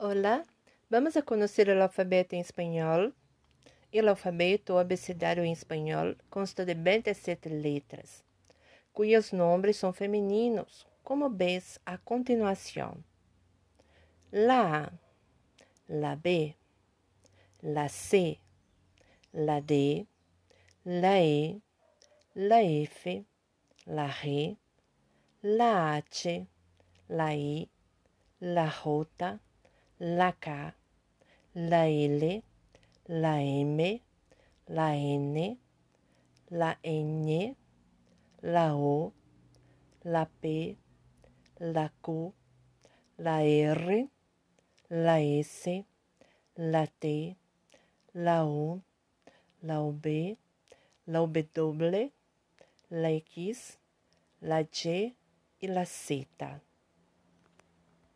Olá, vamos a conhecer o alfabeto em espanhol. O alfabeto abecedário em espanhol consta de 27 letras, cujos nomes são femininos, como vês a continuação. La A, la B, la C, la D, la E, la F, la G, la H, la I, la J, la K, la L, la M, la N, la N, la O, la P, la Q, la R, la S, la T, la U, la UB, la W, la X, la Y y la Z.